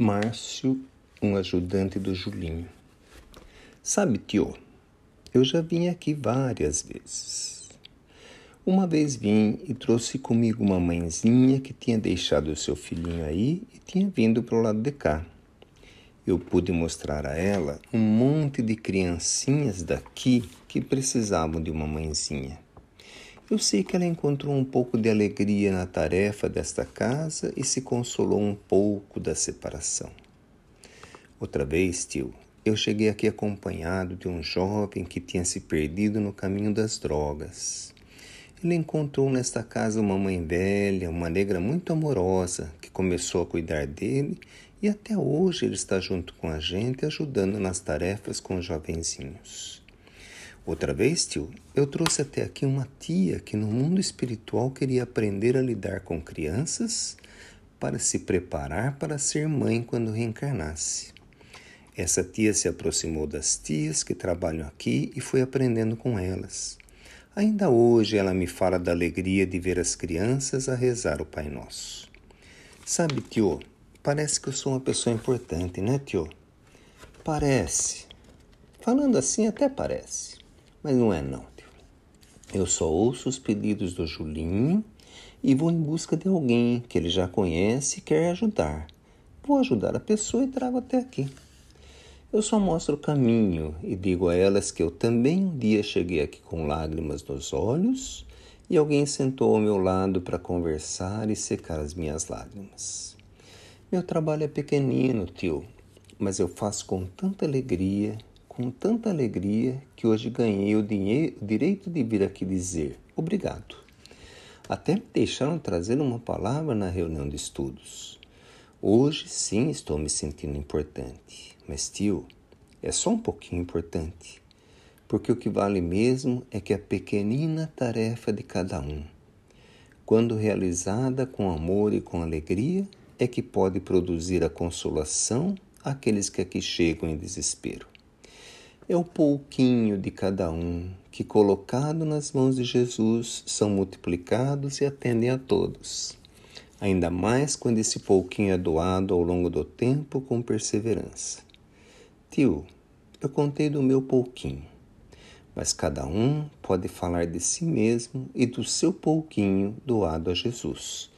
Márcio, um ajudante do Julinho. Sabe, tio, eu já vim aqui várias vezes. Uma vez vim e trouxe comigo uma mãezinha que tinha deixado o seu filhinho aí e tinha vindo para o lado de cá. Eu pude mostrar a ela um monte de criancinhas daqui que precisavam de uma mãezinha. Eu sei que ela encontrou um pouco de alegria na tarefa desta casa e se consolou um pouco da separação. Outra vez, tio, eu cheguei aqui acompanhado de um jovem que tinha se perdido no caminho das drogas. Ele encontrou nesta casa uma mãe velha, uma negra muito amorosa, que começou a cuidar dele e até hoje ele está junto com a gente, ajudando nas tarefas com os jovenzinhos. Outra vez, tio, eu trouxe até aqui uma tia que no mundo espiritual queria aprender a lidar com crianças para se preparar para ser mãe quando reencarnasse. Essa tia se aproximou das tias que trabalham aqui e foi aprendendo com elas. Ainda hoje ela me fala da alegria de ver as crianças a rezar o Pai Nosso. Sabe, tio, parece que eu sou uma pessoa importante, né, tio? Parece. Falando assim, até parece. Mas não é não, tio. Eu só ouço os pedidos do Julinho e vou em busca de alguém que ele já conhece e quer ajudar. Vou ajudar a pessoa e trago até aqui. Eu só mostro o caminho e digo a elas que eu também um dia cheguei aqui com lágrimas nos olhos e alguém sentou ao meu lado para conversar e secar as minhas lágrimas. Meu trabalho é pequenino, tio, mas eu faço com tanta alegria com tanta alegria que hoje ganhei o, dinheiro, o direito de vir aqui dizer obrigado. Até me deixaram trazer uma palavra na reunião de estudos. Hoje sim estou me sentindo importante, mas tio, é só um pouquinho importante, porque o que vale mesmo é que a pequenina tarefa de cada um, quando realizada com amor e com alegria, é que pode produzir a consolação àqueles que aqui chegam em desespero é o pouquinho de cada um que, colocado nas mãos de Jesus, são multiplicados e atendem a todos. Ainda mais quando esse pouquinho é doado ao longo do tempo com perseverança. Tio, eu contei do meu pouquinho, mas cada um pode falar de si mesmo e do seu pouquinho doado a Jesus.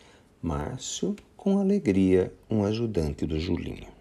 Márcio, com alegria, um ajudante do Julinho.